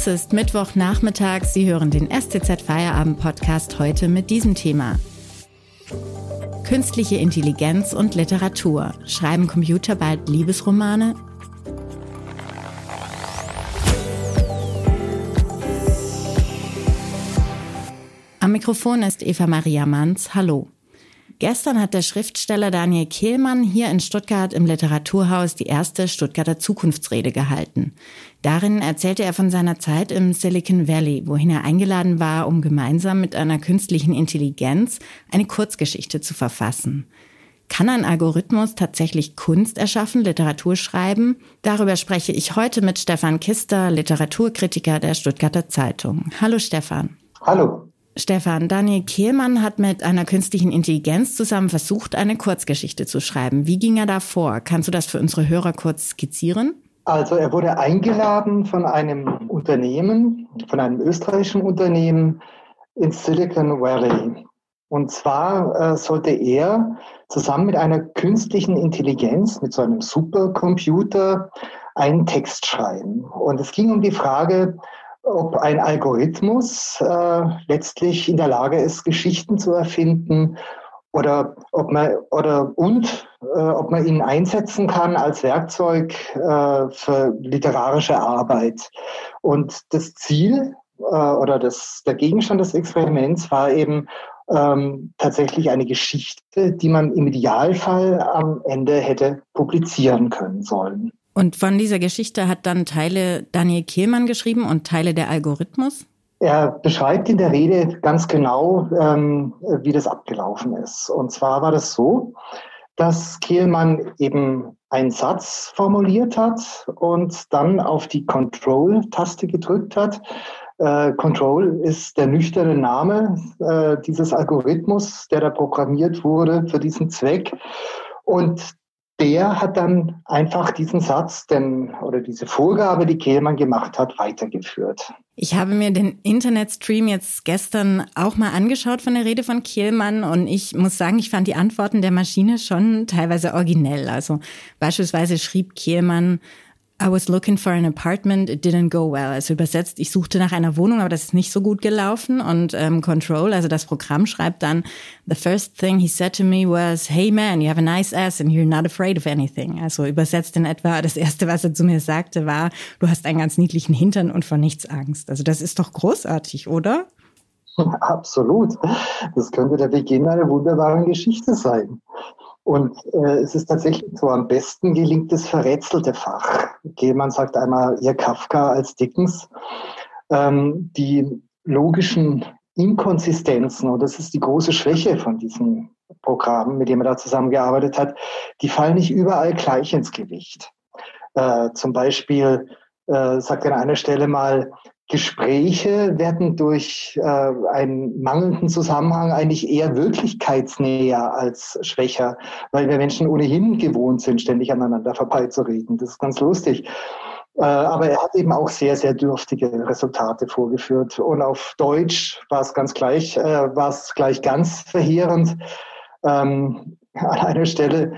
Es ist Mittwochnachmittag. Sie hören den STZ Feierabend Podcast heute mit diesem Thema. Künstliche Intelligenz und Literatur. Schreiben Computer bald Liebesromane? Am Mikrofon ist Eva Maria Manns. Hallo. Gestern hat der Schriftsteller Daniel Kehlmann hier in Stuttgart im Literaturhaus die erste Stuttgarter Zukunftsrede gehalten. Darin erzählte er von seiner Zeit im Silicon Valley, wohin er eingeladen war, um gemeinsam mit einer künstlichen Intelligenz eine Kurzgeschichte zu verfassen. Kann ein Algorithmus tatsächlich Kunst erschaffen, Literatur schreiben? Darüber spreche ich heute mit Stefan Kister, Literaturkritiker der Stuttgarter Zeitung. Hallo Stefan. Hallo. Stefan, Daniel Kehlmann hat mit einer künstlichen Intelligenz zusammen versucht, eine Kurzgeschichte zu schreiben. Wie ging er da vor? Kannst du das für unsere Hörer kurz skizzieren? Also er wurde eingeladen von einem Unternehmen, von einem österreichischen Unternehmen in Silicon Valley. Und zwar äh, sollte er zusammen mit einer künstlichen Intelligenz, mit so einem Supercomputer, einen Text schreiben. Und es ging um die Frage, ob ein Algorithmus äh, letztlich in der Lage ist, Geschichten zu erfinden oder ob man oder und äh, ob man ihn einsetzen kann als Werkzeug äh, für literarische Arbeit. Und das Ziel äh, oder das, der Gegenstand des Experiments war eben ähm, tatsächlich eine Geschichte, die man im Idealfall am Ende hätte publizieren können sollen. Und von dieser Geschichte hat dann Teile Daniel Kehlmann geschrieben und Teile der Algorithmus? Er beschreibt in der Rede ganz genau, ähm, wie das abgelaufen ist. Und zwar war das so, dass Kehlmann eben einen Satz formuliert hat und dann auf die Control-Taste gedrückt hat. Äh, Control ist der nüchterne Name äh, dieses Algorithmus, der da programmiert wurde für diesen Zweck. Und der hat dann einfach diesen Satz denn, oder diese Vorgabe, die Kehlmann gemacht hat, weitergeführt. Ich habe mir den Internetstream jetzt gestern auch mal angeschaut von der Rede von Kehlmann und ich muss sagen, ich fand die Antworten der Maschine schon teilweise originell. Also beispielsweise schrieb Kehlmann, I was looking for an apartment, it didn't go well. Also übersetzt, ich suchte nach einer Wohnung, aber das ist nicht so gut gelaufen. Und ähm, Control, also das Programm schreibt dann, the first thing he said to me was, hey man, you have a nice ass and you're not afraid of anything. Also übersetzt in etwa, das erste, was er zu mir sagte, war, du hast einen ganz niedlichen Hintern und vor nichts Angst. Also das ist doch großartig, oder? Absolut. Das könnte der Beginn einer wunderbaren Geschichte sein. Und äh, es ist tatsächlich so, am besten gelingt das verrätselte Fach. Gehmann sagt einmal eher Kafka als Dickens. Ähm, die logischen Inkonsistenzen, und das ist die große Schwäche von diesem Programm, mit dem er da zusammengearbeitet hat, die fallen nicht überall gleich ins Gewicht. Äh, zum Beispiel äh, sagt er an einer Stelle mal, Gespräche werden durch äh, einen mangelnden Zusammenhang eigentlich eher wirklichkeitsnäher als schwächer, weil wir Menschen ohnehin gewohnt sind, ständig aneinander vorbeizureden. Das ist ganz lustig. Äh, aber er hat eben auch sehr, sehr dürftige Resultate vorgeführt. Und auf Deutsch war es ganz gleich, äh, war es gleich ganz verheerend. Ähm, an einer Stelle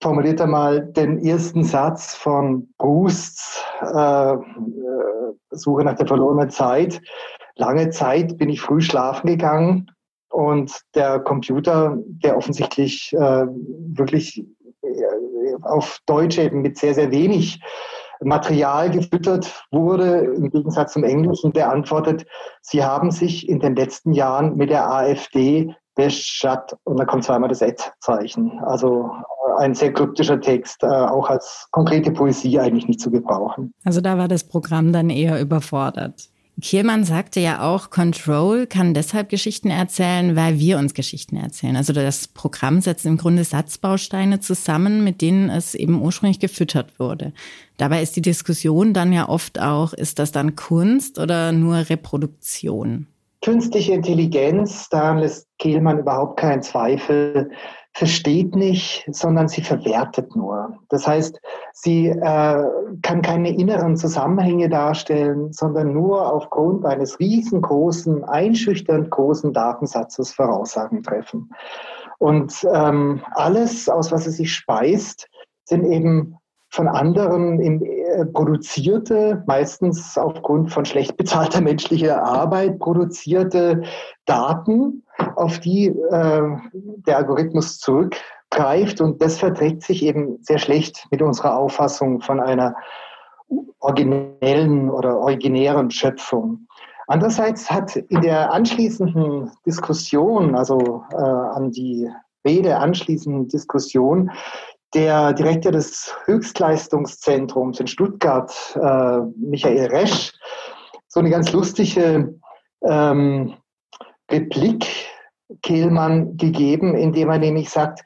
formuliert er mal den ersten Satz von Prousts äh, äh, Suche nach der verlorenen Zeit. Lange Zeit bin ich früh schlafen gegangen und der Computer, der offensichtlich äh, wirklich äh, auf Deutsch eben mit sehr, sehr wenig Material gefüttert wurde, im Gegensatz zum Englischen, der antwortet, Sie haben sich in den letzten Jahren mit der AfD beschat und dann kommt zweimal das Ad-Zeichen. Also ein sehr kryptischer Text, äh, auch als konkrete Poesie eigentlich nicht zu gebrauchen. Also da war das Programm dann eher überfordert. Kiermann sagte ja auch, Control kann deshalb Geschichten erzählen, weil wir uns Geschichten erzählen. Also das Programm setzt im Grunde Satzbausteine zusammen, mit denen es eben ursprünglich gefüttert wurde. Dabei ist die Diskussion dann ja oft auch, ist das dann Kunst oder nur Reproduktion? Künstliche Intelligenz, daran lässt Kehlmann überhaupt keinen Zweifel, versteht nicht, sondern sie verwertet nur. Das heißt, sie äh, kann keine inneren Zusammenhänge darstellen, sondern nur aufgrund eines riesengroßen, einschüchternd großen Datensatzes Voraussagen treffen. Und ähm, alles, aus was sie sich speist, sind eben von anderen im, produzierte, meistens aufgrund von schlecht bezahlter menschlicher Arbeit produzierte Daten, auf die äh, der Algorithmus zurückgreift. Und das verträgt sich eben sehr schlecht mit unserer Auffassung von einer originellen oder originären Schöpfung. Andererseits hat in der anschließenden Diskussion, also äh, an die Rede anschließenden Diskussion, der Direktor des Höchstleistungszentrums in Stuttgart, äh, Michael Resch, so eine ganz lustige ähm, Replik Kehlmann gegeben, indem er nämlich sagt,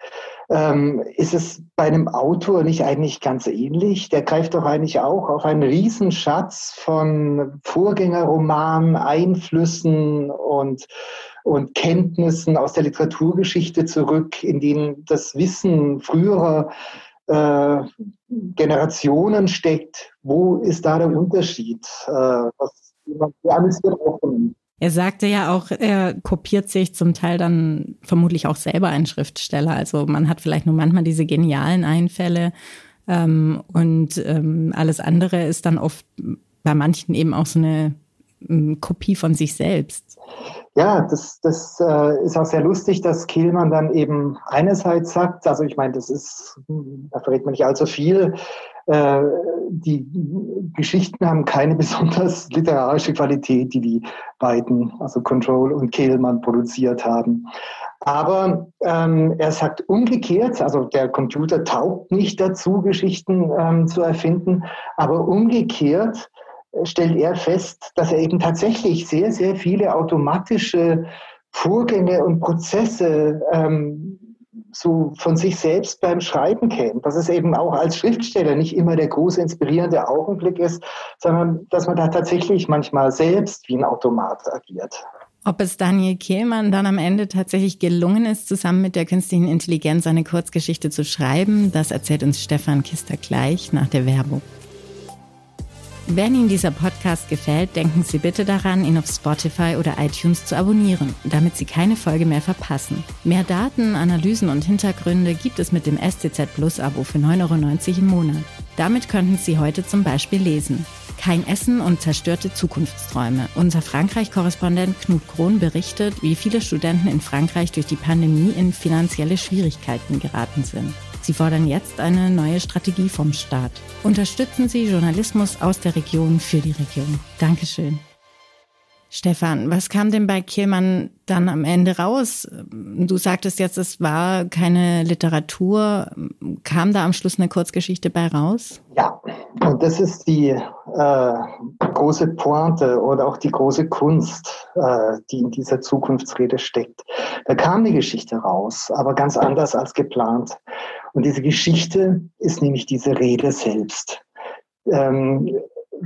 ähm, ist es bei einem Autor nicht eigentlich ganz ähnlich? Der greift doch eigentlich auch auf einen Riesenschatz von Vorgängerromanen, Einflüssen und, und Kenntnissen aus der Literaturgeschichte zurück, in denen das Wissen früherer äh, Generationen steckt. Wo ist da der Unterschied? Äh, was, amüsiert auch er sagte ja auch, er kopiert sich zum Teil dann vermutlich auch selber einen Schriftsteller. Also man hat vielleicht nur manchmal diese genialen Einfälle ähm, und ähm, alles andere ist dann oft bei manchen eben auch so eine ähm, Kopie von sich selbst. Ja, das, das äh, ist auch sehr lustig, dass Kehlmann dann eben einerseits sagt, also ich meine, das ist, da verrät man nicht allzu viel, äh, die Geschichten haben keine besonders literarische Qualität, die die beiden, also Control und Kehlmann, produziert haben. Aber ähm, er sagt umgekehrt, also der Computer taugt nicht dazu, Geschichten ähm, zu erfinden, aber umgekehrt stellt er fest, dass er eben tatsächlich sehr, sehr viele automatische Vorgänge und Prozesse ähm, so von sich selbst beim Schreiben kennt. Dass es eben auch als Schriftsteller nicht immer der große inspirierende Augenblick ist, sondern dass man da tatsächlich manchmal selbst wie ein Automat agiert. Ob es Daniel Kehlmann dann am Ende tatsächlich gelungen ist, zusammen mit der künstlichen Intelligenz eine Kurzgeschichte zu schreiben, das erzählt uns Stefan Kister gleich nach der Werbung. Wenn Ihnen dieser Podcast gefällt, denken Sie bitte daran, ihn auf Spotify oder iTunes zu abonnieren, damit Sie keine Folge mehr verpassen. Mehr Daten, Analysen und Hintergründe gibt es mit dem STZ Plus Abo für 9,90 Euro im Monat. Damit könnten Sie heute zum Beispiel lesen. Kein Essen und zerstörte Zukunftsträume. Unser Frankreich-Korrespondent Knut Krohn berichtet, wie viele Studenten in Frankreich durch die Pandemie in finanzielle Schwierigkeiten geraten sind. Sie fordern jetzt eine neue Strategie vom Staat. Unterstützen Sie Journalismus aus der Region für die Region. Dankeschön. Stefan, was kam denn bei Kielmann dann am Ende raus? Du sagtest jetzt, es war keine Literatur. Kam da am Schluss eine Kurzgeschichte bei raus? Ja, und das ist die äh, große Pointe oder auch die große Kunst, äh, die in dieser Zukunftsrede steckt. Da kam eine Geschichte raus, aber ganz anders als geplant. Und diese Geschichte ist nämlich diese Rede selbst. Ähm,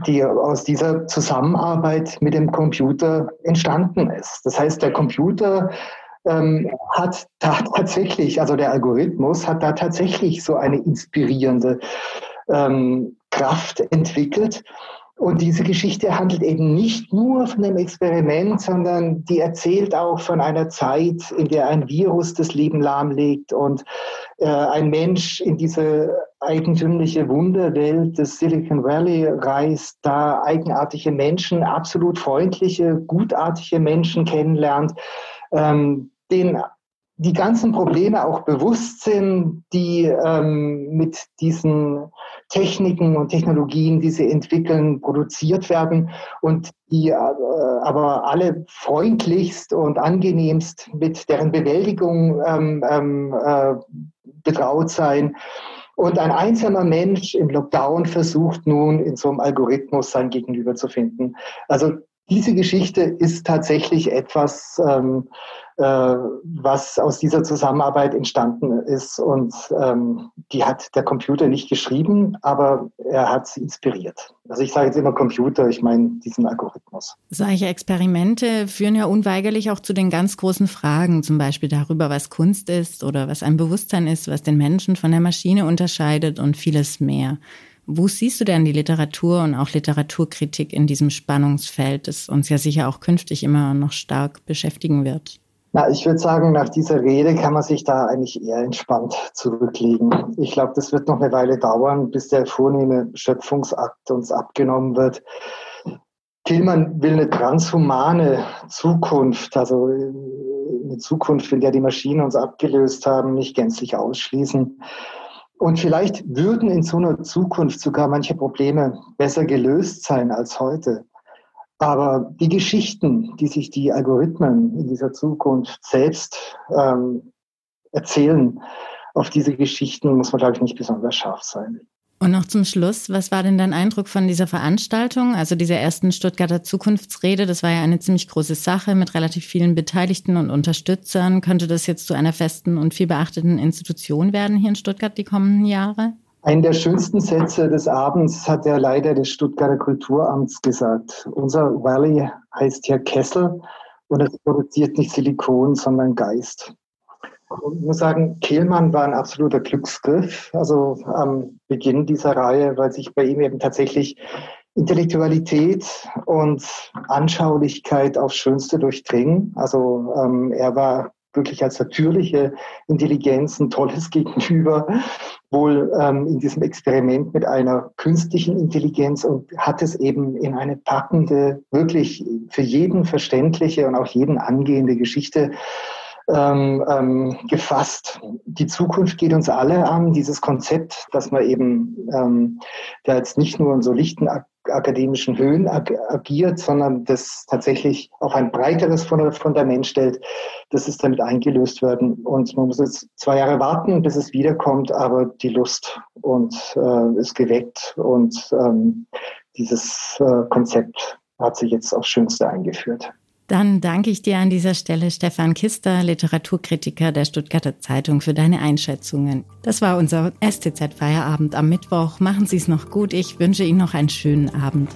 die aus dieser Zusammenarbeit mit dem Computer entstanden ist. Das heißt, der Computer ähm, hat da tatsächlich, also der Algorithmus hat da tatsächlich so eine inspirierende ähm, Kraft entwickelt. Und diese Geschichte handelt eben nicht nur von einem Experiment, sondern die erzählt auch von einer Zeit, in der ein Virus das Leben lahmlegt und äh, ein Mensch in diese eigentümliche Wunderwelt des Silicon Valley reist, da eigenartige Menschen, absolut freundliche, gutartige Menschen kennenlernt, ähm, den die ganzen Probleme auch bewusst sind, die ähm, mit diesen Techniken und Technologien, die sie entwickeln, produziert werden und die äh, aber alle freundlichst und angenehmst mit deren Bewältigung ähm, ähm, äh, betraut sein. Und ein einsamer Mensch im Lockdown versucht nun in so einem Algorithmus sein Gegenüber zu finden. Also diese Geschichte ist tatsächlich etwas, ähm, äh, was aus dieser Zusammenarbeit entstanden ist. Und ähm, die hat der Computer nicht geschrieben, aber er hat sie inspiriert. Also ich sage jetzt immer Computer, ich meine diesen Algorithmus. Solche Experimente führen ja unweigerlich auch zu den ganz großen Fragen, zum Beispiel darüber, was Kunst ist oder was ein Bewusstsein ist, was den Menschen von der Maschine unterscheidet und vieles mehr. Wo siehst du denn die Literatur und auch Literaturkritik in diesem Spannungsfeld, das uns ja sicher auch künftig immer noch stark beschäftigen wird? Na, ich würde sagen, nach dieser Rede kann man sich da eigentlich eher entspannt zurücklegen. Ich glaube, das wird noch eine Weile dauern, bis der vornehme Schöpfungsakt uns abgenommen wird. Tillmann will eine transhumane Zukunft, also eine Zukunft, in der die Maschinen uns abgelöst haben, nicht gänzlich ausschließen. Und vielleicht würden in so einer Zukunft sogar manche Probleme besser gelöst sein als heute. Aber die Geschichten, die sich die Algorithmen in dieser Zukunft selbst ähm, erzählen, auf diese Geschichten muss man, glaube ich, nicht besonders scharf sein. Und noch zum Schluss, was war denn dein Eindruck von dieser Veranstaltung, also dieser ersten Stuttgarter Zukunftsrede? Das war ja eine ziemlich große Sache mit relativ vielen Beteiligten und Unterstützern. Könnte das jetzt zu einer festen und viel beachteten Institution werden hier in Stuttgart die kommenden Jahre? Einen der schönsten Sätze des Abends hat der Leiter des Stuttgarter Kulturamts gesagt. Unser Valley heißt hier Kessel und es produziert nicht Silikon, sondern Geist. Ich muss sagen, Kehlmann war ein absoluter Glücksgriff, also am Beginn dieser Reihe, weil sich bei ihm eben tatsächlich Intellektualität und Anschaulichkeit aufs Schönste durchdringen. Also ähm, er war wirklich als natürliche Intelligenz ein tolles Gegenüber, wohl ähm, in diesem Experiment mit einer künstlichen Intelligenz und hat es eben in eine packende, wirklich für jeden verständliche und auch jeden angehende Geschichte ähm, ähm, gefasst. Die Zukunft geht uns alle an, dieses Konzept, dass man eben ähm, da jetzt nicht nur in so lichten akademischen Höhen ag agiert, sondern das tatsächlich auf ein breiteres Fundament stellt, das ist damit eingelöst werden. Und man muss jetzt zwei Jahre warten, bis es wiederkommt, aber die Lust und äh, ist geweckt und ähm, dieses äh, Konzept hat sich jetzt aufs Schönste eingeführt. Dann danke ich dir an dieser Stelle, Stefan Kister, Literaturkritiker der Stuttgarter Zeitung, für deine Einschätzungen. Das war unser STZ-Feierabend am Mittwoch. Machen Sie es noch gut. Ich wünsche Ihnen noch einen schönen Abend.